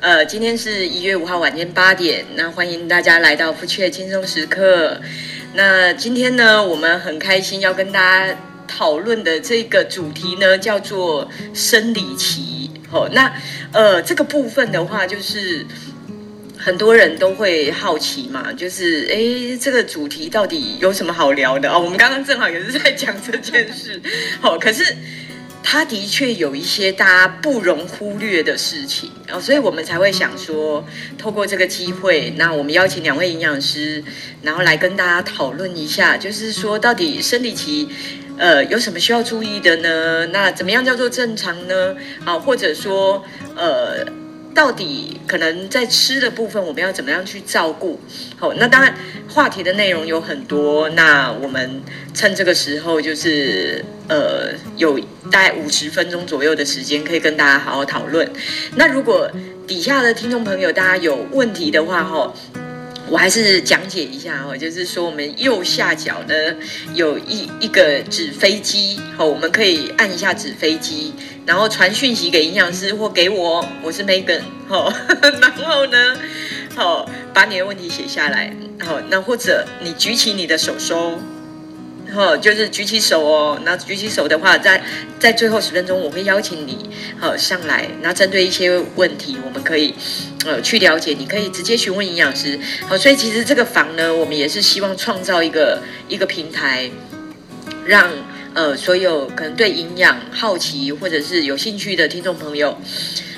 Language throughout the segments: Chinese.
呃，今天是一月五号晚间八点，那欢迎大家来到福雀轻松时刻。那今天呢，我们很开心要跟大家讨论的这个主题呢，叫做生理期。哦，那呃，这个部分的话，就是很多人都会好奇嘛，就是哎，这个主题到底有什么好聊的哦，我们刚刚正好也是在讲这件事。好，可是。他的确有一些大家不容忽略的事情，哦，所以我们才会想说，透过这个机会，那我们邀请两位营养师，然后来跟大家讨论一下，就是说到底生理期，呃，有什么需要注意的呢？那怎么样叫做正常呢？啊，或者说，呃。到底可能在吃的部分，我们要怎么样去照顾？好，那当然话题的内容有很多，那我们趁这个时候，就是呃，有大概五十分钟左右的时间，可以跟大家好好讨论。那如果底下的听众朋友大家有问题的话，哈。我还是讲解一下哦，就是说我们右下角呢有一一个纸飞机，好，我们可以按一下纸飞机，然后传讯息给营养师或给我，我是 Megan，好，然后呢，好，把你的问题写下来，好，那或者你举起你的手手。好，就是举起手哦。那举起手的话，在在最后十分钟，我会邀请你好上来。那针对一些问题，我们可以呃去了解。你可以直接询问营养师。好，所以其实这个房呢，我们也是希望创造一个一个平台，让呃所有可能对营养好奇或者是有兴趣的听众朋友。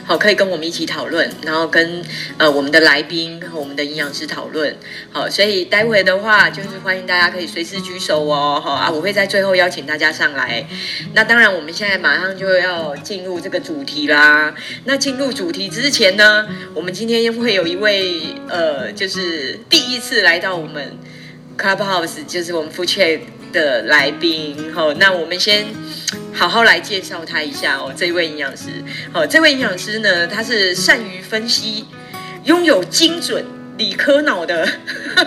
好，可以跟我们一起讨论，然后跟呃我们的来宾和我们的营养师讨论。好，所以待会的话，就是欢迎大家可以随时举手哦。好啊，我会在最后邀请大家上来。那当然，我们现在马上就要进入这个主题啦。那进入主题之前呢，我们今天会有一位呃，就是第一次来到我们 Clubhouse，就是我们夫妻的来宾。好，那我们先。好好来介绍他一下哦，这位营养师。好，这位营养师呢，他是善于分析，拥有精准理科脑的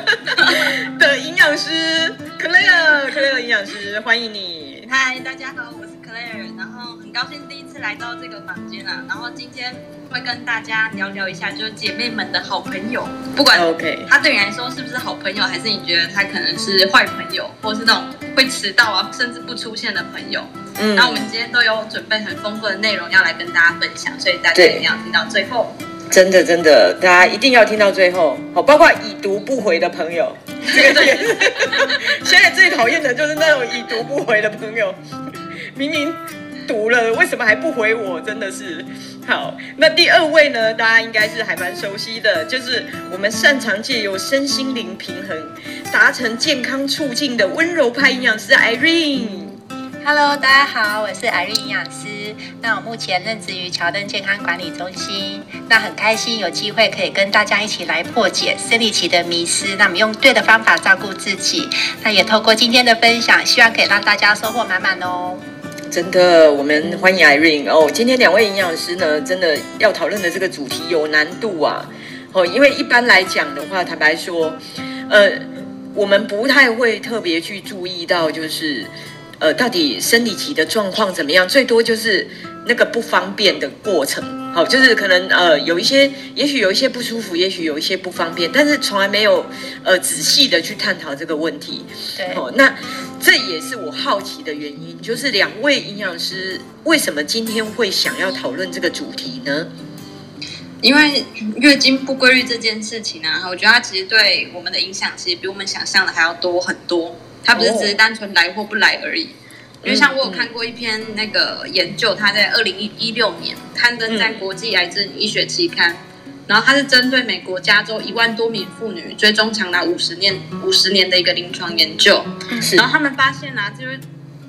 的营养师，Claire，Claire 营养师，欢迎你。嗨，大家好，Claire，然后很高兴第一次来到这个房间啊，然后今天会跟大家聊聊一下，就是姐妹们的好朋友，不管 OK，他对你来说是不是好朋友，还是你觉得他可能是坏朋友，或是那种会迟到啊，甚至不出现的朋友。嗯，那我们今天都有准备很丰富的内容要来跟大家分享，所以大家一定要听到最后。真的真的，大家一定要听到最后。好，包括已读不回的朋友，这个是现在最讨厌的就是那种已读不回的朋友，明明读了，为什么还不回我？真的是。好，那第二位呢，大家应该是还蛮熟悉的，就是我们擅长借由身心灵平衡，达成健康促进的温柔派营养师 Irene。Hello，大家好，我是 Irene 营养师。那我目前任职于乔登健康管理中心。那很开心有机会可以跟大家一起来破解生理期的迷思，那么用对的方法照顾自己。那也透过今天的分享，希望可以让大家收获满满哦。真的，我们欢迎 Irene 哦。今天两位营养师呢，真的要讨论的这个主题有难度啊。哦，因为一般来讲的话，坦白说，呃，我们不太会特别去注意到，就是。呃，到底生理期的状况怎么样？最多就是那个不方便的过程，好，就是可能呃有一些，也许有一些不舒服，也许有一些不方便，但是从来没有呃仔细的去探讨这个问题。对，哦，那这也是我好奇的原因，就是两位营养师为什么今天会想要讨论这个主题呢？因为月经不规律这件事情呢、啊，我觉得它其实对我们的影响，其实比我们想象的还要多很多。它不是只是单纯来或不来而已，因为像我有看过一篇那个研究，它在二零一六年刊登在国际癌症医学期刊，然后它是针对美国加州一万多名妇女追踪长达五十年五十年的一个临床研究，然后他们发现啊，就是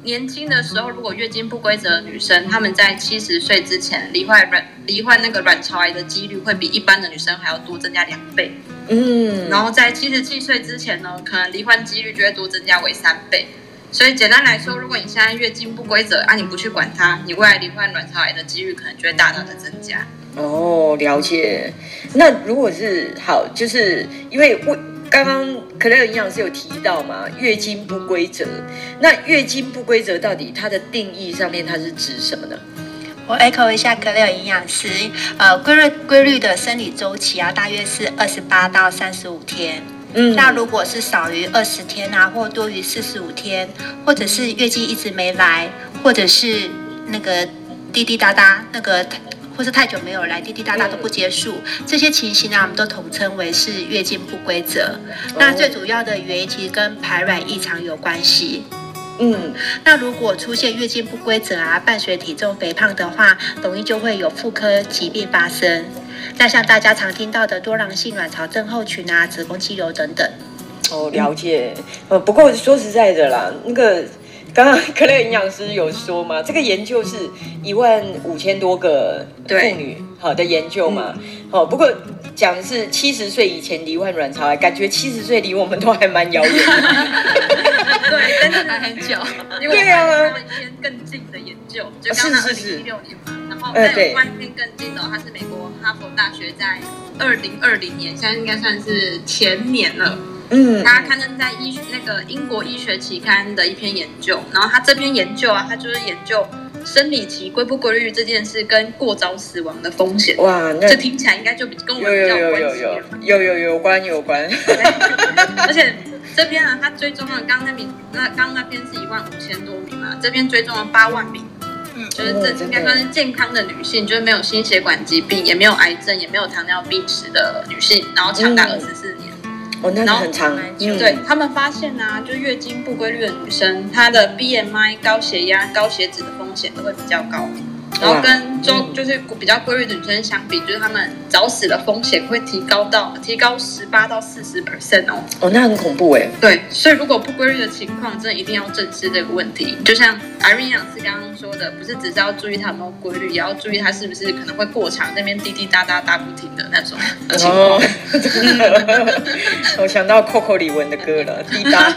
年轻的时候如果月经不规则的女生，她们在七十岁之前罹患卵罹患那个卵巢癌的几率会比一般的女生还要多增加两倍。嗯，然后在七十七岁之前呢，可能罹患几率就会多增加为三倍。所以简单来说，如果你现在月经不规则，啊，你不去管它，你未来罹患卵巢癌的几率可能就会大大的增加。哦，了解。那如果是好，就是因为我刚刚 Claire 营养师有提到嘛，月经不规则。那月经不规则到底它的定义上面它是指什么呢？我 echo 一下 Claire 营养师，呃，规律规律的生理周期啊，大约是二十八到三十五天。嗯，那如果是少于二十天啊，或多于四十五天，或者是月经一直没来，或者是那个滴滴答答，那个或是太久没有来，滴滴答答都不结束，嗯、这些情形呢，我们都统称为是月经不规则。哦、那最主要的原因其实跟排卵异常有关系。嗯，那如果出现月经不规则啊，伴随体重肥胖的话，容易就会有妇科疾病发生。那像大家常听到的多囊性卵巢症候群啊、子宫肌瘤等等。哦，了解。呃，不过说实在的啦，那个刚刚 可乐营养师有说嘛，这个研究是一万五千多个妇女好的研究嘛。哦，不过。讲的是七十岁以前罹患卵巢癌，感觉七十岁离我们都还蛮遥远。对，但是还很久。因为有一篇更近的研究，就刚刚二零一六年嘛，然后再有一篇更近的，它是美国哈佛大学在二零二零年，现在应该算是前年了。嗯，他刊登在医那个英国医学期刊的一篇研究，然后他这篇研究啊，他就是研究。生理期规不规律这件事跟过早死亡的风险，哇，那这听起来应该就比跟我们比较有关系。有有有有有有有关有关。而且这边啊，他追踪了刚刚那名，那刚刚那边是一万五千多名嘛，这边追踪了八万名，嗯，就是这应该算是健康的女性，就是没有心血管疾病，也没有癌症，也没有糖尿病史的女性，然后长达二十四年。哦，那很长。嗯、对他们发现呢、啊，就月经不规律的女生，她的 BMI、高血压、高血脂的风险都会比较高。然后跟周就是比较规律的女生相比，就是她们早死的风险会提高到提高十八到四十 percent 哦。哦，那很恐怖哎。对，所以如果不规律的情况，真的一定要正视这个问题。就像 Irene 营养师刚刚说的，不是只是要注意它有没有规律，也要注意它是不是可能会过长，那边滴滴答答答不停的那种情况。哦，我想到 Coco 李玟的歌了，滴答滴。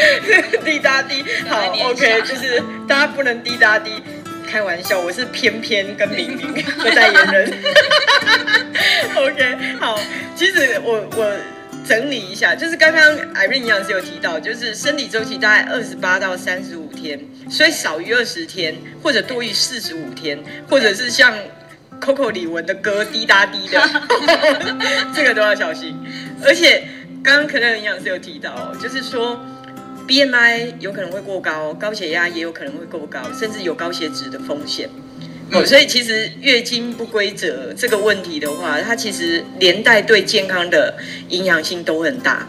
滴答滴，好，OK，就是大家不能滴答滴，开玩笑，我是偏偏跟明明的代言人。OK，好，其实我我整理一下，就是刚刚 Irene 营养师有提到，就是生理周期大概二十八到三十五天，所以少于二十天或者多于四十五天，或者是像 Coco 李玟的歌滴答滴的，这个都要小心。而且刚刚可能营养师有提到，就是说。BMI 有可能会过高，高血压也有可能会过高，甚至有高血脂的风险。哦，所以其实月经不规则这个问题的话，它其实连带对健康的影响性都很大。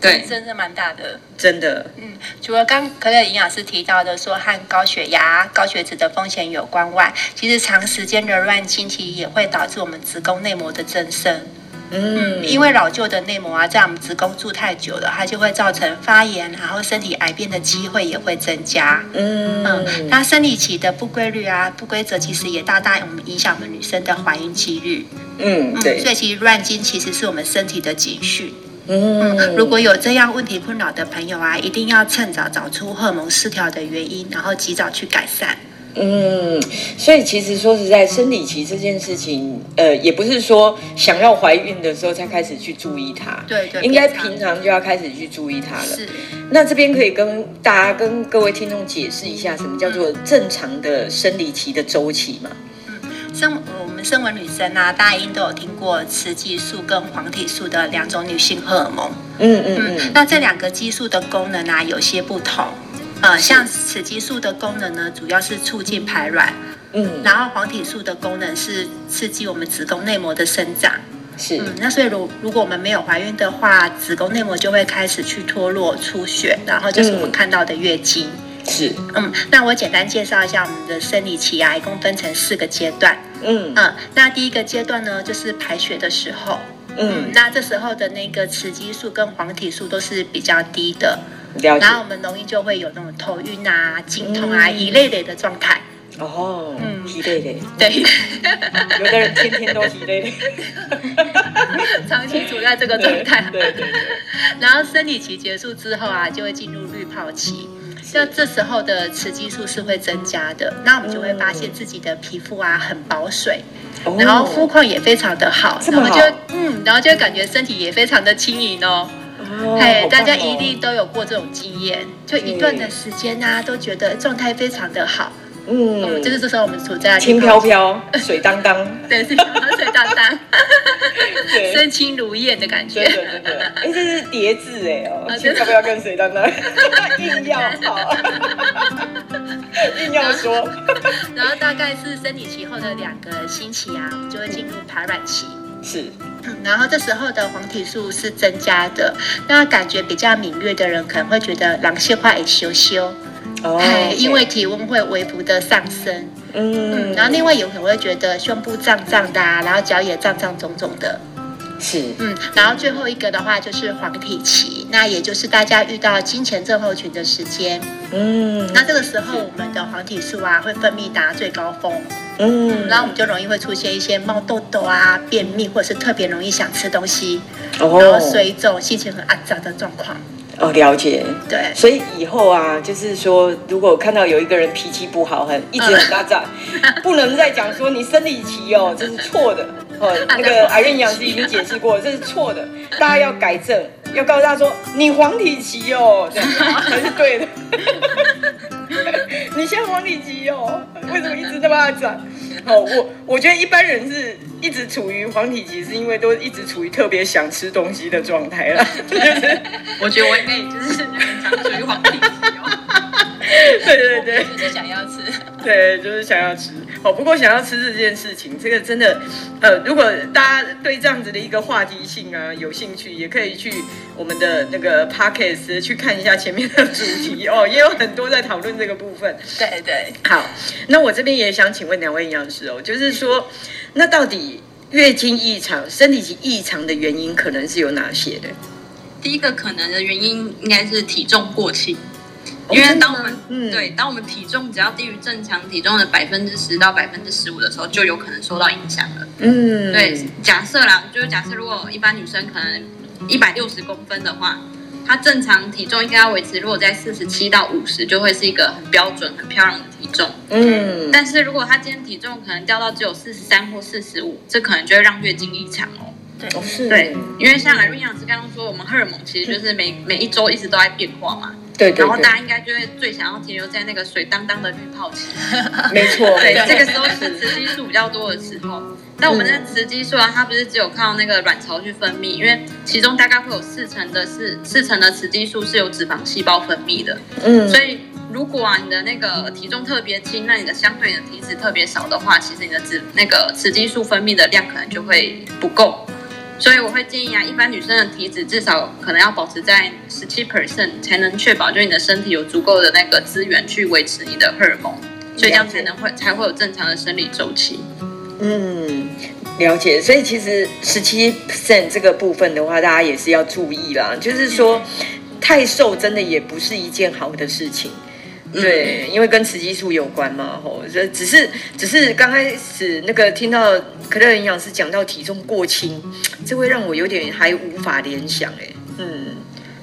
对，真的蛮大的。真的。嗯，除了刚可乐营养师提到的说和高血压、高血脂的风险有关外，其实长时间的乱经期也会导致我们子宫内膜的增生。嗯，因为老旧的内膜啊，在我们子宫住太久了，它就会造成发炎，然后身体癌变的机会也会增加。嗯嗯，那生理期的不规律啊、不规则，其实也大大我们影响我们女生的怀孕几率。嗯，对。所以其实乱经其实是我们身体的警讯。嗯，嗯，如果有这样问题困扰的朋友啊，一定要趁早找出荷尔蒙失调的原因，然后及早去改善。嗯，所以其实说实在，生理期这件事情，呃，也不是说想要怀孕的时候才开始去注意它，对对，应该平常就要开始去注意它了。是，那这边可以跟大家、跟各位听众解释一下，什么叫做正常的生理期的周期嘛？嗯，生我们身为女生啊，大家应都有听过雌激素跟黄体素的两种女性荷尔蒙。嗯嗯嗯，嗯，那这两个激素的功能啊，有些不同。呃，像雌激素的功能呢，主要是促进排卵，嗯，然后黄体素的功能是刺激我们子宫内膜的生长，是，嗯，那所以如如果我们没有怀孕的话，子宫内膜就会开始去脱落出血，然后就是我们看到的月经，是，嗯，那我简单介绍一下我们的生理期啊，一共分成四个阶段，嗯。嗯，那第一个阶段呢，就是排血的时候，嗯，嗯，那这时候的那个雌激素跟黄体素都是比较低的。然后我们容易就会有那种头晕啊、经痛啊、一类类的状态。哦，嗯，一类类。对，有的人天天都一类类，长期处在这个状态。对对对。然后生理期结束之后啊，就会进入滤泡期。那这时候的雌激素是会增加的，那我们就会发现自己的皮肤啊很保水，然后肤况也非常的好，然后就嗯，然后就会感觉身体也非常的轻盈哦。嘿，大家一定都有过这种经验，就一段的时间啊，都觉得状态非常的好，嗯，嗯，就是这时候我们处在 轻飘飘、水当当，对，是水当当，对，身轻如燕的感觉。对对对对，哎，这是叠字哎哦，轻飘飘跟水当当，硬要好，硬要说。然后大概是生理期后的两个星期啊，就会进入排卵期。是，然后这时候的黄体素是增加的，那感觉比较敏锐的人可能会觉得狼性化也羞羞。哦.因为体温会微幅的上升，嗯，嗯，然后另外有可能会觉得胸部胀胀的啊，然后脚也胀胀肿肿的，是，嗯，然后最后一个的话就是黄体期，那也就是大家遇到金钱症候群的时间，嗯，那这个时候我们的黄体素啊会分泌达最高峰，嗯，然后我们就容易会出现一些冒痘痘啊、便秘，或者是特别容易想吃东西，哦，然后水肿、心情很暗杂的状况。哦，了解。对，所以以后啊，就是说，如果看到有一个人脾气不好，很一直很大炸，不能再讲说你生理期哦，这是错的。哦，那个 Irene 营养师已经解释过了，这是错的，大家要改正，要告诉他说你黄体期哦，这样才是对的。你现在黄体期哦，为什么一直在那么转？哦，我我觉得一般人是一直处于黄体期，是因为都一直处于特别想吃东西的状态了。我觉得我也就是很常处于黄体期哦。对对对，就是想要吃。对，就是想要吃。哦，不过想要吃这件事情，这个真的，呃，如果大家对这样子的一个话题性啊有兴趣，也可以去我们的那个 podcast 去看一下前面的主题哦，也有很多在讨论这个部分。对对，好，那我这边也想请问两位营养师哦，就是说，那到底月经异常、生理期异常的原因可能是有哪些的？第一个可能的原因应该是体重过轻。因为当我们、嗯、对，当我们体重只要低于正常体重的百分之十到百分之十五的时候，就有可能受到影响了。嗯，对，假设啦，就是假设如果一般女生可能一百六十公分的话，她正常体重应该要维持，如果在四十七到五十，就会是一个很标准、很漂亮的体重。嗯，但是如果她今天体重可能掉到只有四十三或四十五，这可能就会让月经异常哦。对，是，对，因为像来瑞营养师刚刚说，我们荷尔蒙其实就是每每一周一直都在变化嘛。对，对，对，然后大家应该就会最想要停留在那个水当当的滤泡期，没错。对，这个时候是雌激素比较多的时候。那我们的雌激素啊，它不是只有靠那个卵巢去分泌，因为其中大概会有四成的是四成的雌激素是由脂肪细胞分泌的。嗯，所以如果啊你的那个体重特别轻，那你的相对的体脂特别少的话，其实你的脂那个雌激素分泌的量可能就会不够。所以我会建议啊，一般女生的体脂至少可能要保持在十七 percent，才能确保就你的身体有足够的那个资源去维持你的荷尔蒙，所以这样才能会才会有正常的生理周期。嗯，了解。所以其实十七 percent 这个部分的话，大家也是要注意啦。就是说，太瘦真的也不是一件好的事情。对，因为跟雌激素有关嘛，吼，这只是只是刚开始那个听到可乐营养师讲到体重过轻，这会让我有点还无法联想，哎，嗯，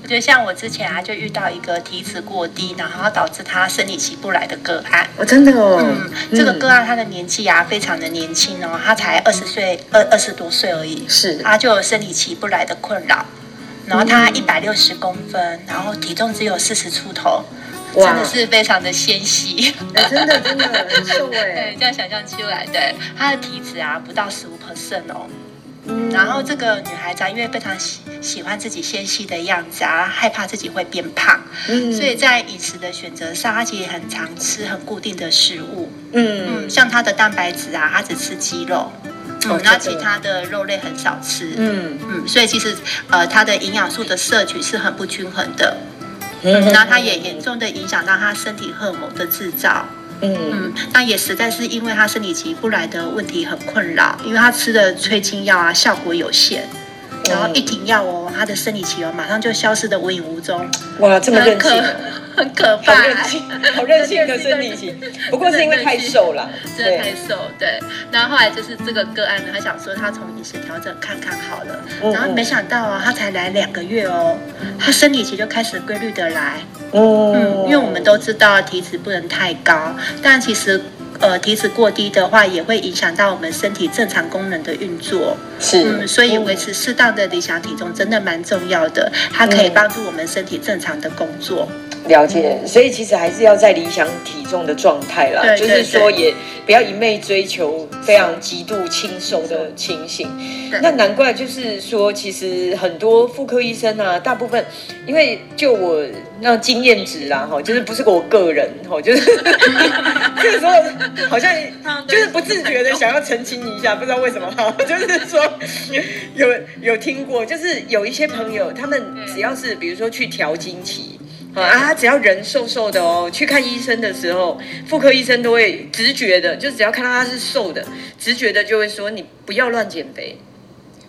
我觉得像我之前啊，就遇到一个体脂过低，然后导致他生理期不来的个案，哦，真的哦，嗯，这个个案他的年纪啊非常的年轻哦，他才二十岁二二十多岁而已，是，他就有生理期不来的困扰，然后他一百六十公分，然后体重只有四十出头。真的是非常的纤细，真的真的很瘦 哎，对，这样想象出来，对，她的体脂啊不到十五 percent 哦，嗯，然后这个女孩子啊，因为非常喜喜欢自己纤细的样子啊，害怕自己会变胖，嗯，所以在饮食的选择上，她其实很常吃很固定的食物，嗯。嗯，像她的蛋白质啊，她只吃鸡肉，嗯，那其他的肉类很少吃，嗯。嗯，所以其实呃，她的营养素的摄取是很不均衡的。嗯，那它也严重的影响到她身体荷尔蒙的制造。嗯嗯，那也实在是因为他生理期不来的问题很困扰，因为他吃的催经药啊效果有限，然后一停药哦，他的生理期哦马上就消失的无影无踪。哇，这么任性。很可怕，好任性，好任性的生理期。不过是因为太瘦了，真的太瘦。对，然后后来就是这个个案呢，他想说他从饮食调整看看好了，然后没想到啊，他才来两个月哦，他生理期就开始规律的来。嗯，因为我们都知道体脂不能太高，但其实。呃，呃体脂过低的话，也会影响到我们身体正常功能的运作。是，嗯，所以维持适当的理想体重真的蛮重要的，它可以帮助我们身体正常的工作。了解，所以其实还是要在理想体重的状态啦，对就是说也不要一昧追求非常极度轻瘦的情形。那难怪就是说，其实很多妇科医生啊，大部分因为就我那经验值啦，哈，就是不是我个人哈，就是这个时候好像就是不自觉的想要澄清一下，不知道为什么。哈，就是说有有听过，就是有一些朋友，他们只要是比如说去调经期。啊，只要人瘦瘦的哦，去看医生的时候，妇科医生都会直觉的，就只要看到他是瘦的，直觉的就会说你不要乱减肥。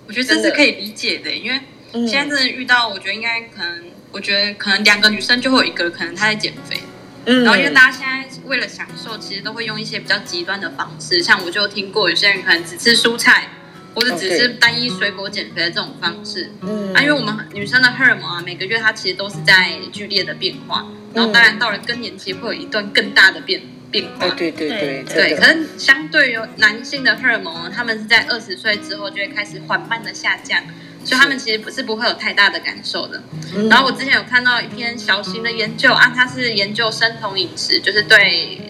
我觉得这是可以理解的，因为现在真的遇到，我觉得应该可能，我觉得可能两个女生就会有一个可能她在减肥，嗯，然后因为大家现在为了享受，其实都会用一些比较极端的方式，像我就听过有些人可能只吃蔬菜。或者只是单一水果减肥的这种方式，嗯。啊，因为我们女生的荷尔蒙啊，每个月它其实都是在剧烈的变化，然后当然到了更年期会有一段更大的变变化，对对对对，可是相对于男性的荷尔蒙，他们是在二十岁之后就会开始缓慢的下降，所以他们其实不是不会有太大的感受的。然后我之前有看到一篇小型的研究啊，它是研究生酮饮食，就是对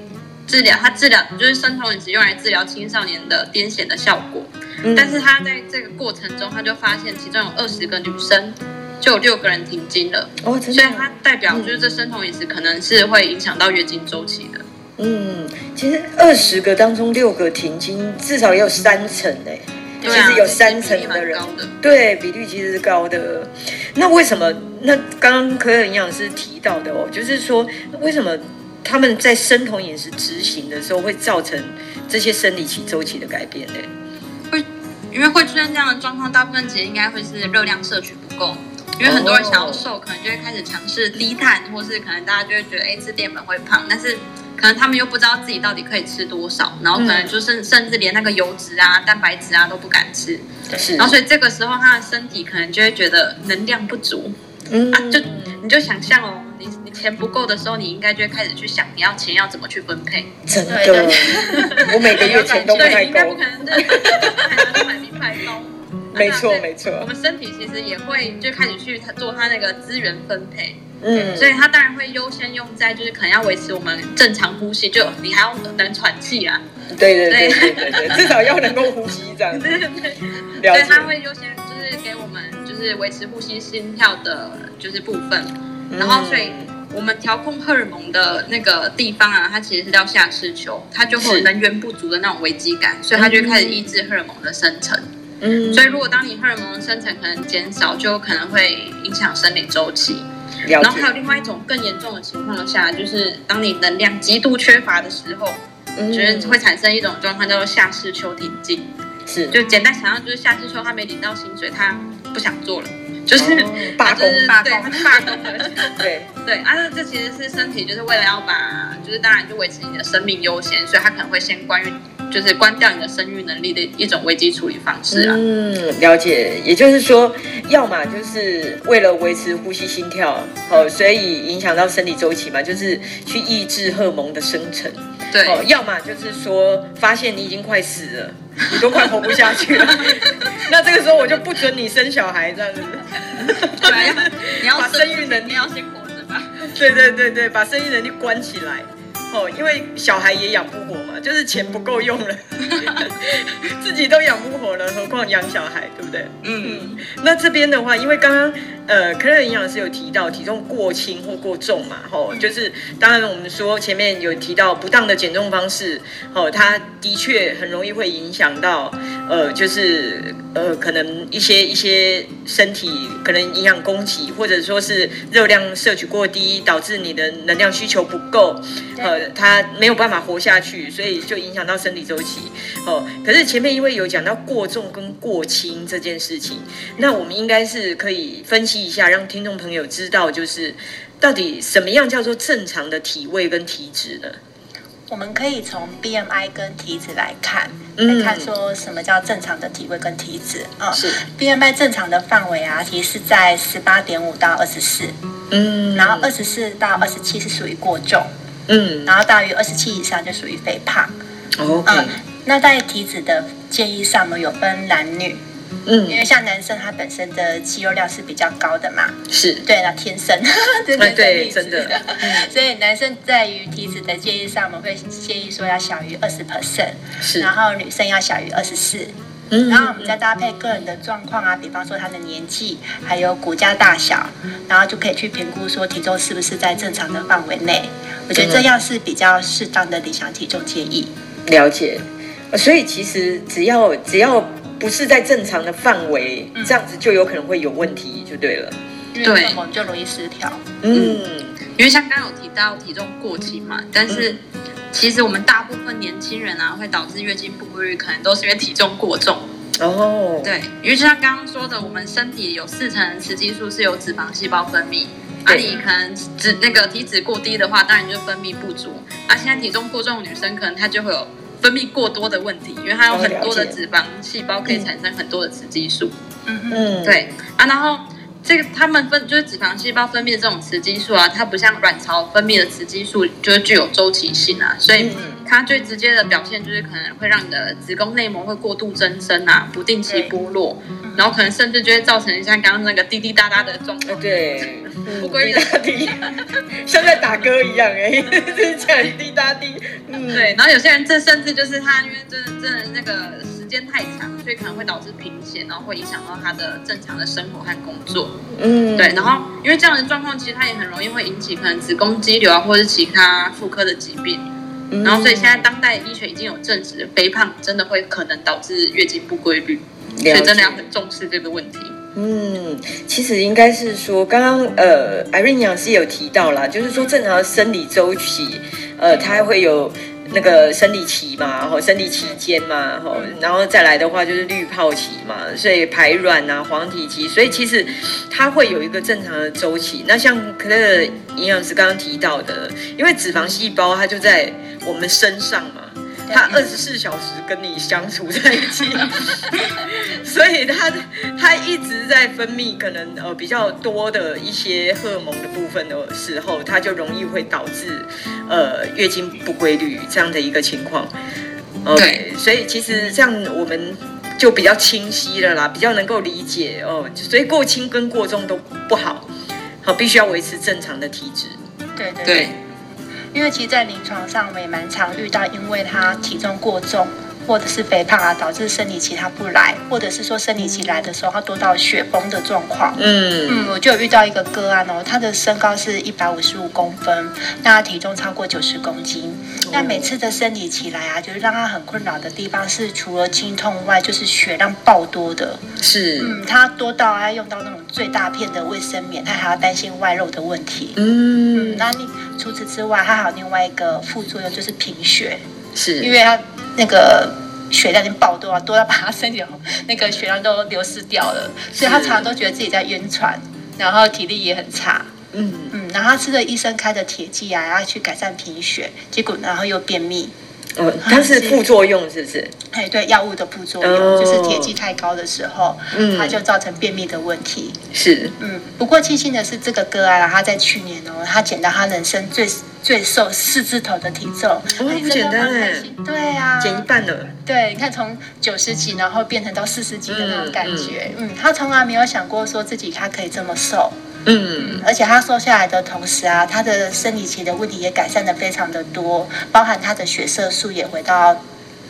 治疗，它治疗就是生酮饮食用来治疗青少年的癫痫的效果。但是他在这个过程中，他就发现其中有二十个女生，就有六个人停经了。哦，所以它代表就是这生酮饮食可能是会影响到月经周期的。嗯，其实二十个当中六个停经，至少也有三成哎，其实有三成的人，对，比例其实是高的。那为什么？那刚刚可可营养师提到的哦，就是说为什么他们在生酮饮食执行的时候会造成这些生理期周期的改变呢？会因为会出现这样的状况，大部分其实应该会是热量摄取不够。因为很多人想要瘦，可能就会开始尝试低碳，或是可能大家就会觉得，哎，吃淀粉会胖。但是可能他们又不知道自己到底可以吃多少，然后可能就甚甚至连那个油脂啊、蛋白质啊都不敢吃。是。然后所以这个时候他的身体可能就会觉得能量不足。嗯。啊，就你就想象哦，你你钱不够的时候，你应该就会开始去想，你要钱要怎么去分配。真的。我每个月钱都不 太够。应该不可能的。太高，没错没错。我们身体其实也会就开始去做它那个资源分配，嗯，所以它当然会优先用在就是可能要维持我们正常呼吸，就你还要能喘气啊，对对对对。对对，至少要能够呼吸这样，对 对对，所以它会优先就是给我们就是维持呼吸心跳的就是部分，然后所以我们调控荷尔蒙的那个地方啊，它其实是叫下视丘，它就会有能源不足的那种危机感，所以它就会开始抑制荷尔蒙的生成。嗯，所以如果当你荷尔蒙的生成可能减少，就可能会影响生理周期。然后还有另外一种更严重的情况下，就是当你能量极度缺乏的时候，嗯，觉得会产生一种状况叫做夏氏秋停经。是，就简单想象就是下视丘他没领到薪水，他不想做了，就是罢工，罢工，罢工了。对对，啊，这其实是身体就是为了要把，就是当然就维持你的生命优先，所以他可能会先关于。就是关掉你的生育能力的一种危机处理方式啊。嗯，了解。也就是说，要么就是为了维持呼吸、心跳，哦，所以影响到生理周期嘛，就是去抑制荷尔蒙的生成。对。哦，要么就是说，发现你已经快死了，你都快活不下去了，那这个时候我就不准你生小孩，这样子。对，你要生育能力要先活着吧。对对对对，把生育能力关起来。哦，因为小孩也养不活嘛，就是钱不够用了，自己都养不活了，何况养小孩，对不对？嗯，那这边的话，因为刚刚呃，可乐营养师有提到体重过轻或过重嘛，吼、哦，就是当然我们说前面有提到不当的减重方式，哦，它的确很容易会影响到呃，就是呃，可能一些一些身体可能营养供给，或者说是热量摄取过低，导致你的能量需求不够，呃。它没有办法活下去，所以就影响到生理周期。哦，可是前面因为有讲到过重跟过轻这件事情，那我们应该是可以分析一下，让听众朋友知道，就是到底什么样叫做正常的体位跟体脂呢？我们可以从 BMI 跟体脂来看，来看说什么叫正常的体位跟体脂啊？是 BMI 正常的范围啊，其实是在十八点五到二十四，嗯，然后二十四到二十七是属于过重。嗯，然后大于二十七以上就属于肥胖，OK，嗯，那在体脂的建议上呢，有分男女。嗯，因为像男生他本身的肌肉量是比较高的嘛，是。对，那天生，对对，真的，嗯，所以男生在于体脂的建议上，我们会建议说要小于二十 percent，是，然后女生要小于二十四，嗯，然后我们再搭配个人的状况啊，比方说他的年纪，还有骨架大小，然后就可以去评估说体重是不是在正常的范围内，我觉得这样是比较适当的理想体重建议。了解，所以其实只要只要。不是在正常的范围，嗯、这样子就有可能会有问题，就对了。对，我们就容易失调。嗯，因为像刚刚有提到体重过轻嘛，但是其实我们大部分年轻人啊，会导致月经不规律，可能都是因为体重过重。哦，对，因为就像刚刚说的，我们身体有四成雌激素是由脂肪细胞分泌，而、啊、你可能脂那个体脂过低的话，当然就分泌不足。而、啊、现在体重过重的女生，可能她就会有。分泌过多的问题，因为它有很多的脂肪细胞可以产生很多的雌激素。嗯嗯，对。啊，然后这个他们分就是脂肪细胞分泌的这种雌激素啊，它不像卵巢分泌的雌激素就是具有周期性啊，所以它最直接的表现就是可能会让你的子宫内膜会过度增生啊，不定期剥落，然后可能甚至就会造成像刚刚那个滴滴答答的状况。对。不规律的滴，像在打歌一样哎，听起来滴答滴。嗯，对。然后有些人这甚至就是他，因为真的真的那个时间太长，所以可能会导致贫血，然后会影响到他的正常的生活和工作。嗯，对。然后因为这样的状况，其实它也很容易会引起可能子宫肌瘤啊，或者是其他妇科的疾病。然后所以现在当代医学已经有证实，肥胖真的会可能导致月经不规律，所以真的要很重视这个问题。嗯，其实应该是说，刚刚呃，Irene 营养师有提到啦，就是说正常的生理周期，呃，它还会有那个生理期嘛，然后生理期间嘛，然后然后再来的话就是滤泡期嘛，所以排卵啊、黄体期，所以其实它会有一个正常的周期。那像 Claire 营养师刚刚提到的，因为脂肪细胞它就在我们身上嘛。他二十四小时跟你相处在一起，所以他他一直在分泌可能呃比较多的一些荷尔蒙的部分的时候，他就容易会导致呃月经不规律这样的一个情况。对，所以其实这样我们就比较清晰了啦，比较能够理解哦。所以过轻跟过重都不好，好，必须要维持正常的体质。对对对。对因为其实，在临床上，我们也蛮常遇到，因为他体重过重，或者是肥胖啊，导致生理期他不来，或者是说生理期来的时候，他多到血崩的状况。嗯嗯，我就有遇到一个个案哦，他的身高是一百五十五公分，那他体重超过九十公斤。那每次的生理期来啊，就是让他很困扰的地方是，除了经痛外，就是血量爆多的。是，嗯，他多到要用到那种最大片的卫生棉，他还要担心外漏的问题。嗯，嗯，那你除此之外，他还有另外一个副作用就是贫血，是因为他那个血量已经爆多了，多到把他身体那个血量都流失掉了，所以他常常都觉得自己在晕船，然后体力也很差。嗯嗯，然后他吃了医生开的铁剂啊，要去改善贫血，结果然后又便秘。哦，它是副作用是不是？哎，对，药物的副作用、哦、就是铁剂太高的时候，嗯，它就造成便秘的问题。是，嗯，不过庆幸的是，这个个案啊，他在去年哦，他捡到他人生最最瘦四字头的体重，哦，不简单哎，对啊，减一半了。对，你看从九十几，然后变成到四十几的那种感觉，嗯，他从来没有想过说自己他可以这么瘦。嗯，而且他瘦下来的同时啊，他的生理期的问题也改善的非常的多，包含他的血色素也回到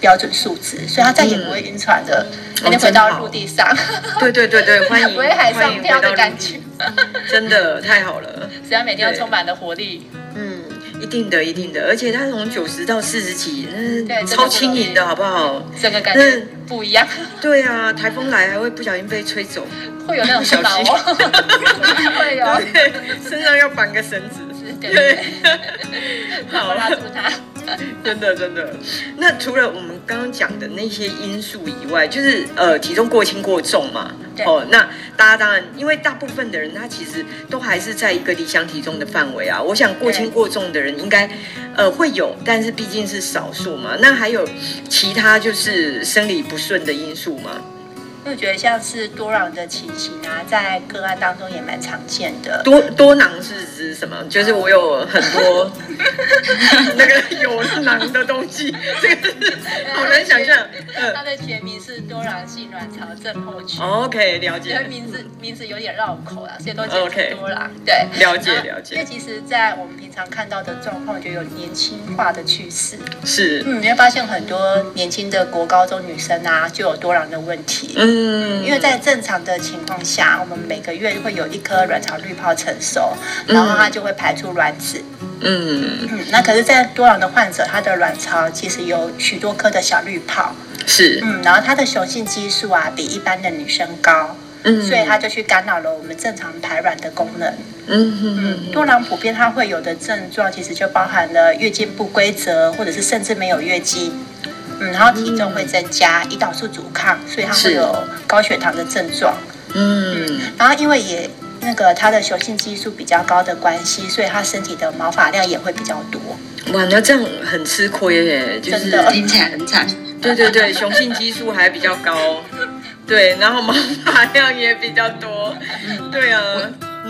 标准数值，所以他再也不会晕船的，肯定、嗯、回到陆地上。哦、对对对对，欢迎，不会海上漂的感觉，真的太好了，只要每天都充满了活力。嗯，一定的，一定的，而且它从九十到四十几，那，超轻盈的好不好？整个感觉不一样。对啊，台风来还会不小心被吹走。会有那种小心，会有，对，身上要绑个绳子，对，对，好拉住他，真的真的。那除了我们刚刚讲的那些因素以外，就是呃体重过轻过重嘛，哦，那大家当然，因为大部分的人他其实都还是在一个理想体重的范围啊。我想过轻过重的人应该呃会有，但是毕竟是少数嘛。那还有其他就是生理不顺的因素吗？我觉得像是多囊的情形啊，在个案当中也蛮常见的。多多囊是指什么？就是我有很多 那个有囊的东西，这个 好难想象。它的全名是多囊性卵巢症候群。OK，了解。名字名字有点绕口啊，所以都叫多囊。对，了解了解。因为其实，在我们平常看到的状况，我觉得有年轻化的趋势。是。嗯，你会发现很多年轻的国高中女生啊，就有多囊的问题。嗯，因为在正常的情况下，我们每个月会有一颗卵巢滤泡成熟，然后它就会排出卵子。嗯嗯，那可是，在多囊的患者，他的卵巢其实有许多颗的小滤泡。是。嗯，然后他的雄性激素啊，比一般的女生高。嗯，所以它就去干扰了我们正常排卵的功能。嗯嗯，多囊普遍它会有的症状，其实就包含了月经不规则，或者是甚至没有月经。嗯，然后体重会增加，胰岛素阻抗，所以它会有高血糖的症状。嗯，然后因为也那个它的雄性激素比较高的关系，所以它身体的毛发量也会比较多。哇，那这样很吃亏耶，就是听起来很惨。对对对，雄性激素还比较高，对，然后毛发量也比较多。对啊，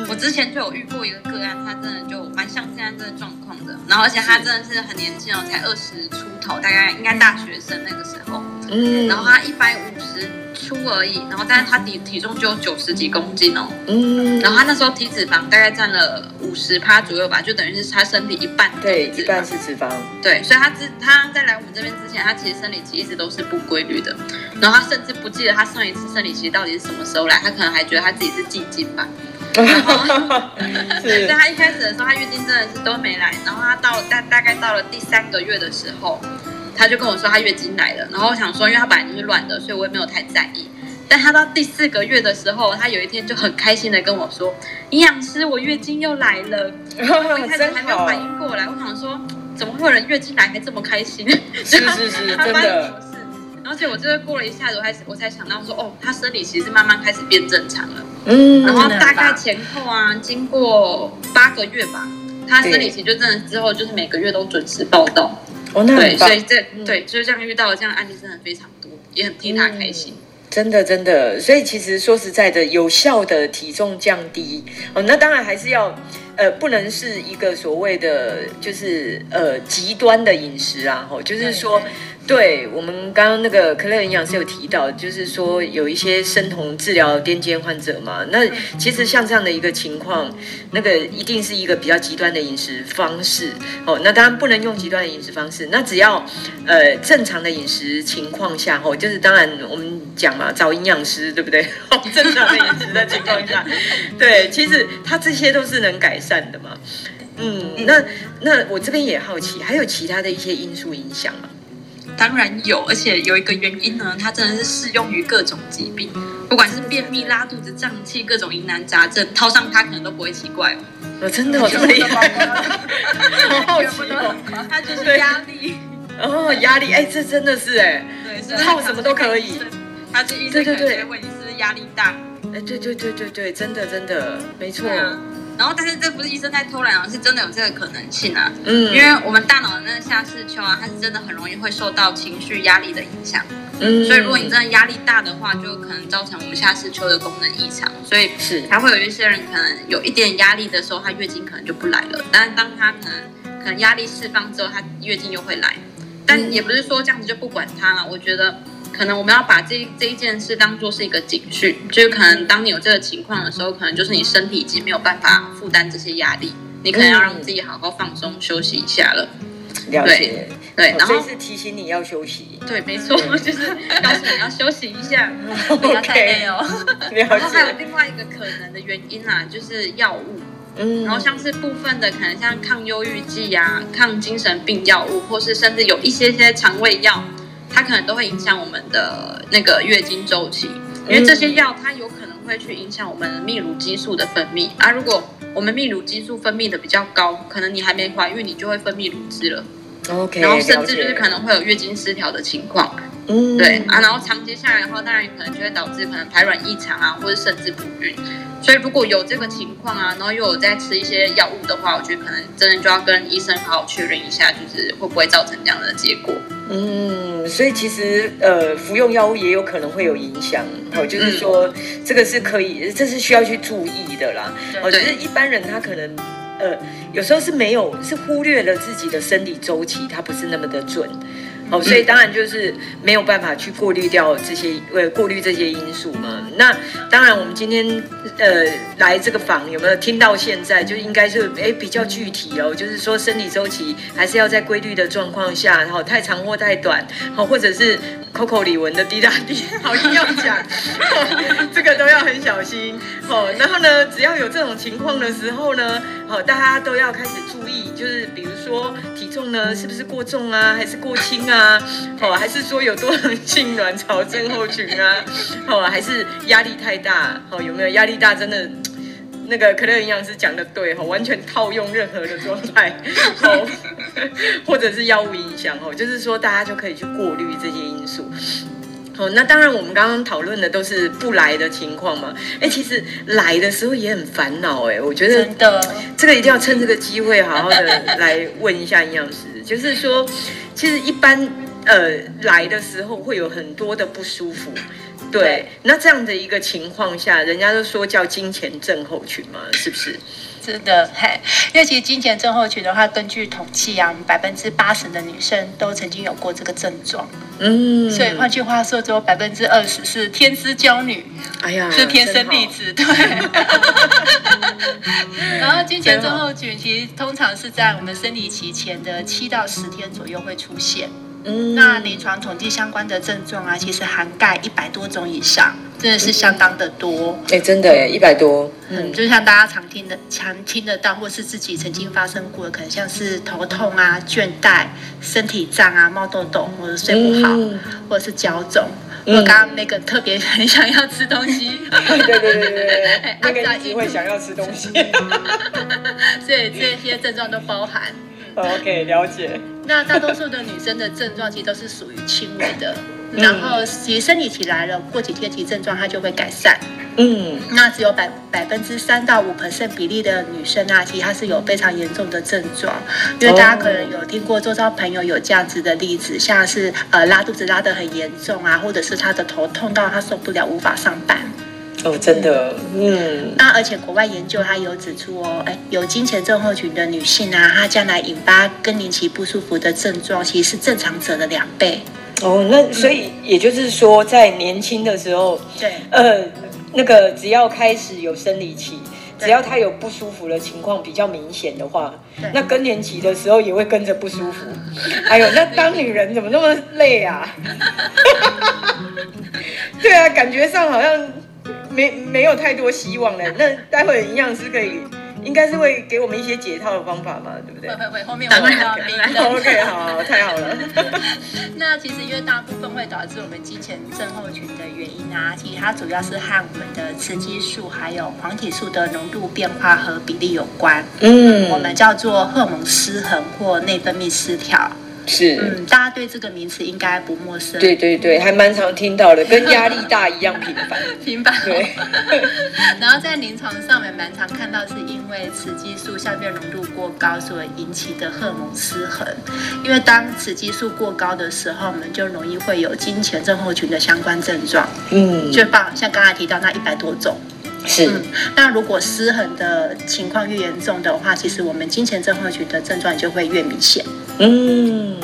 我我之前就有遇过一个个案，他真的就蛮像现在这个状况的，然后而且他真的是很年轻哦，才二十出头，大概应该大学生那个时候。嗯，然后他一百五十出而已，然后但是他体体重就有九十几公斤哦。嗯，然后他那时候体脂肪大概占了五十趴左右吧，就等于是他身体一半。对，一半是脂肪。对，所以他之他在来我们这边之前，他其实生理期一直都是不规律的，然后他甚至不记得他上一次生理期到底是什么时候来，他可能还觉得他自己是季经吧。所以他一开始的时候，他月经真的是都没来，然后他到大大概到了第三个月的时候。他就跟我说他月经来了，然后我想说，因为他本来就是乱的，所以我也没有太在意。但他到第四个月的时候，他有一天就很开心的跟我说：“营养师，我月经又来了。”我一开始还没有反应过来，我想说，怎么会有人月经来还这么开心？是是是，真的。而且我这个过了一下子，我才我才想到说，哦，他生理其实慢慢开始变正常了。嗯，然后大概前后啊，经过八个月吧，他生理期就真的之后就是每个月都准时报道。哦，那对，所以这对就是这样遇到这样的案例真的非常多，也很替他开心。嗯，真的真的，所以其实说实在的，有效的体重降低哦，那当然还是要呃，不能是一个所谓的就是呃极端的饮食啊，吼，就是说。对，我们刚刚那个 Claire 营养师有提到，就是说有一些生酮治疗癫痫患者嘛，那其实像这样的一个情况，那个一定是一个比较极端的饮食方式哦。那当然不能用极端的饮食方式，那只要呃正常的饮食情况下哦，就是当然我们讲嘛，找营养师对不对？正常的饮食的情况下，对，其实它这些都是能改善的嘛。嗯，那那我这边也好奇，还有其他的一些因素影响吗？当然有，而且有一个原因呢，它真的是适用于各种疾病，不管是便秘、拉肚子、胀气，各种疑难杂症，套上它可能都不会奇怪哦。哦真的，这么厉害，好好奇哦。它就是压力。哦，压力，哎，这真的是哎，对，套什么都可以。他是医生，对对对，问你是不是压力大？哎，对对对对对，真的真的，没错。然后，但是这不是医生在偷懒啊，是真的有这个可能性啊。嗯，因为我们大脑的那个下视丘啊，它是真的很容易会受到情绪压力的影响。嗯，所以如果你真的压力大的话，就可能造成我们下视丘的功能异常。所以是，还会有一些人可能有一点压力的时候，他月经可能就不来了。但是当他可能可能压力释放之后，他月经又会来。但也不是说这样子就不管他了。我觉得。可能我们要把这这一件事当做是一个警讯，就是可能当你有这个情况的时候，可能就是你身体已经没有办法负担这些压力，你可能要让自己好好放松休息一下了。了解，对，然后是提醒你要休息。对，没错，就是告诉你要休息一下，不要太累哦。然后还有另外一个可能的原因啊，就是药物。嗯，然后像是部分的可能像抗忧郁剂啊、抗精神病药物，或是甚至有一些些肠胃药。它可能都会影响我们的那个月经周期，因为这些药它有可能会去影响我们的泌乳激素的分泌啊。如果我们泌乳激素分泌的比较高，可能你还没怀孕，你就会分泌乳汁了。OK，然后甚至就是可能会有月经失调的情况。嗯，对啊，然后长期下来的话，当然可能就会导致可能排卵异常啊，或者甚至不孕。所以如果有这个情况啊，然后又有在吃一些药物的话，我觉得可能真的就要跟医生好好确认一下，就是会不会造成这样的结果。嗯，所以其实呃，服用药物也有可能会有影响，哦，就是说这个是可以，这是需要去注意的啦。哦，就是一般人他可能呃，有时候是没有，是忽略了自己的生理周期，它不是那么的准。哦，所以当然就是没有办法去过滤掉这些，呃，过滤这些因素嘛。那当然，我们今天呃来这个房有没有听到现在就应该是哎比较具体哦，就是说生理周期还是要在规律的状况下，然后太长或太短，好，或者是 Coco 李玟的滴答滴，好硬要讲，这个都要很小心。好，然后呢，只要有这种情况的时候呢，好，大家都要开始注意，就是比如说体重呢是不是过重啊，还是过轻啊？好，还是说有多囊性卵巢症候群啊？好，还是压力太大？好，有没有压力大？真的，那个可乐营养师讲的对，哈，完全套用任何的状态，好，或者是药物影响，哦，就是说大家就可以去过滤这些因素。好，那当然我们刚刚讨论的都是不来的情况嘛。哎，其实来的时候也很烦恼，哎，我觉得真的，这个一定要趁这个机会好好的来问一下营养师，就是说。其实一般呃来的时候会有很多的不舒服，对，那这样的一个情况下，人家都说叫金钱症候群嘛，是不是？是的，嘿，因为其实经前症候群的话，根据统计啊，百分之八十的女生都曾经有过这个症状，嗯，所以换句话说，只有百分之二十是天之娇女，哎呀，是天生丽质，对。然后经前症候群其实通常是在我们生理期前的七到十天左右会出现。嗯，那临床统计相关的症状啊，其实涵盖一百多种以上，真的是相当的多。哎、欸，真的哎，一百多。嗯，就像大家常听的、常听得到，或是自己曾经发生过的，可能像是头痛啊、倦怠、身体胀啊、冒痘痘，或者睡不好，嗯、或者是脚肿。我刚刚那个特别很想要吃东西，对对对对对，那个一直会想要吃东西，所以这些症状都包含。OK，了解。那大多数的女生的症状其实都是属于轻微的，嗯、然后其实生理期来了，过几天其实症状它就会改善。嗯，那只有百百分之三到五 percent 比例的女生啊，其实她是有非常严重的症状，因为大家可能有听过周遭朋友有这样子的例子，像是呃拉肚子拉得很严重啊，或者是她的头痛到她受不了无法上班。哦，真的，嗯，那而且国外研究它有指出哦，哎，有金钱症候群的女性啊，她将来引发更年期不舒服的症状，其实是正常者的两倍。哦，那所以也就是说，在年轻的时候，对，呃，那个只要开始有生理期，只要她有不舒服的情况比较明显的话，那更年期的时候也会跟着不舒服。哎呦，那当女人怎么那么累啊？对啊，感觉上好像。没没有太多希望了，那待会营养师可以，应该是会给我们一些解套的方法嘛，对不对？会会会，后面我会要明 OK，好，太好了。那其实因为大部分会导致我们经前症候群的原因啊，其实它主要是和我们的雌激素还有黄体素的浓度变化和比例有关。嗯，我们叫做荷尔蒙失衡或内分泌失调。是，嗯，大家对这个名词应该不陌生。对对对，还蛮常听到的，跟压力大一样频繁。频繁。对。然后在临床上面蛮常看到，是因为雌激素下面浓度过高所引起的荷尔蒙失衡。因为当雌激素过高的时候，我们就容易会有经前症候群的相关症状。嗯。就放像刚才提到那一百多种。是、嗯。那如果失衡的情况越严重的话，其实我们金钱症候群的症状就会越明显。嗯。